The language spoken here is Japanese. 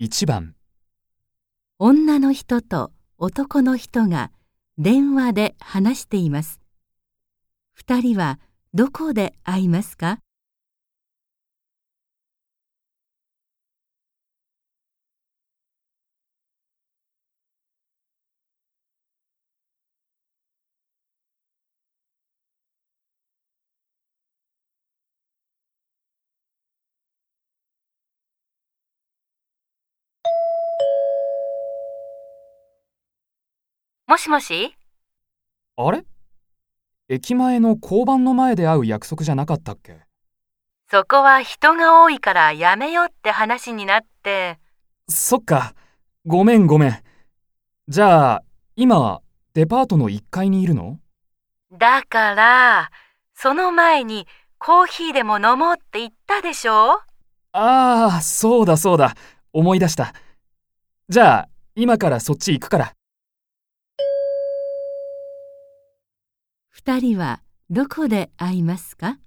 1番女の人と男の人が電話で話しています。二人はどこで会いますか？もしもし？あれ？駅前の交番の前で会う約束じゃなかったっけ？そこは人が多いからやめようって話になって。そっか。ごめんごめん。じゃあ、今、デパートの1階にいるの？だから、その前にコーヒーでも飲もうって言ったでしょ？ああ、そうだそうだ。思い出した。じゃあ、今からそっち行くから。二人はどこで会いますか？